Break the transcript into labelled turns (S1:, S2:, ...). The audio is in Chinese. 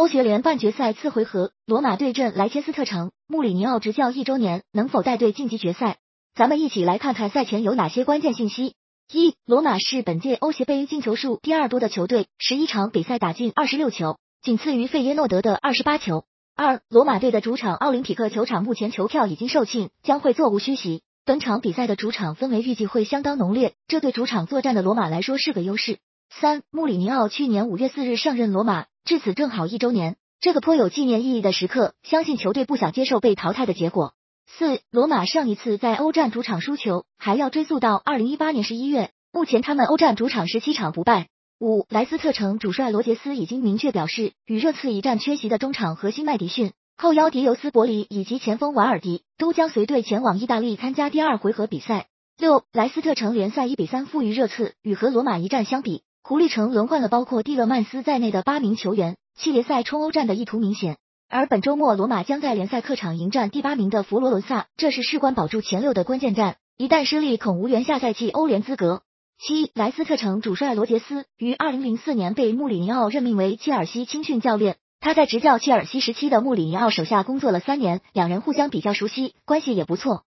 S1: 欧协联半决赛次回合，罗马对阵莱切斯特城，穆里尼奥执教一周年，能否带队晋级决赛？咱们一起来看看赛前有哪些关键信息。一、罗马是本届欧协杯进球数第二多的球队，十一场比赛打进二十六球，仅次于费耶诺德的二十八球。二、罗马队的主场奥林匹克球场目前球票已经售罄，将会座无虚席。本场比赛的主场氛围预计会相当浓烈，这对主场作战的罗马来说是个优势。三、穆里尼奥去年五月四日上任罗马，至此正好一周年，这个颇有纪念意义的时刻，相信球队不想接受被淘汰的结果。四、罗马上一次在欧战主场输球，还要追溯到二零一八年十一月，目前他们欧战主场十七场不败。五、莱斯特城主帅罗杰斯已经明确表示，与热刺一战缺席的中场核心麦迪逊、后腰迪尤斯伯里以及前锋瓦尔迪都将随队前往意大利参加第二回合比赛。六、莱斯特城联赛一比三负于热刺，与和罗马一战相比，狐狸城轮换了包括蒂勒曼斯在内的八名球员，系列赛冲欧战的意图明显。而本周末罗马将在联赛客场迎战第八名的佛罗伦萨，这是事关保住前六的关键战，一旦失利，恐无缘下赛季欧联资格。七，莱斯特城主帅罗杰斯于二零零四年被穆里尼奥任命为切尔西青训教练，他在执教切尔西时期的穆里尼奥手下工作了三年，两人互相比较熟悉，关系也不错。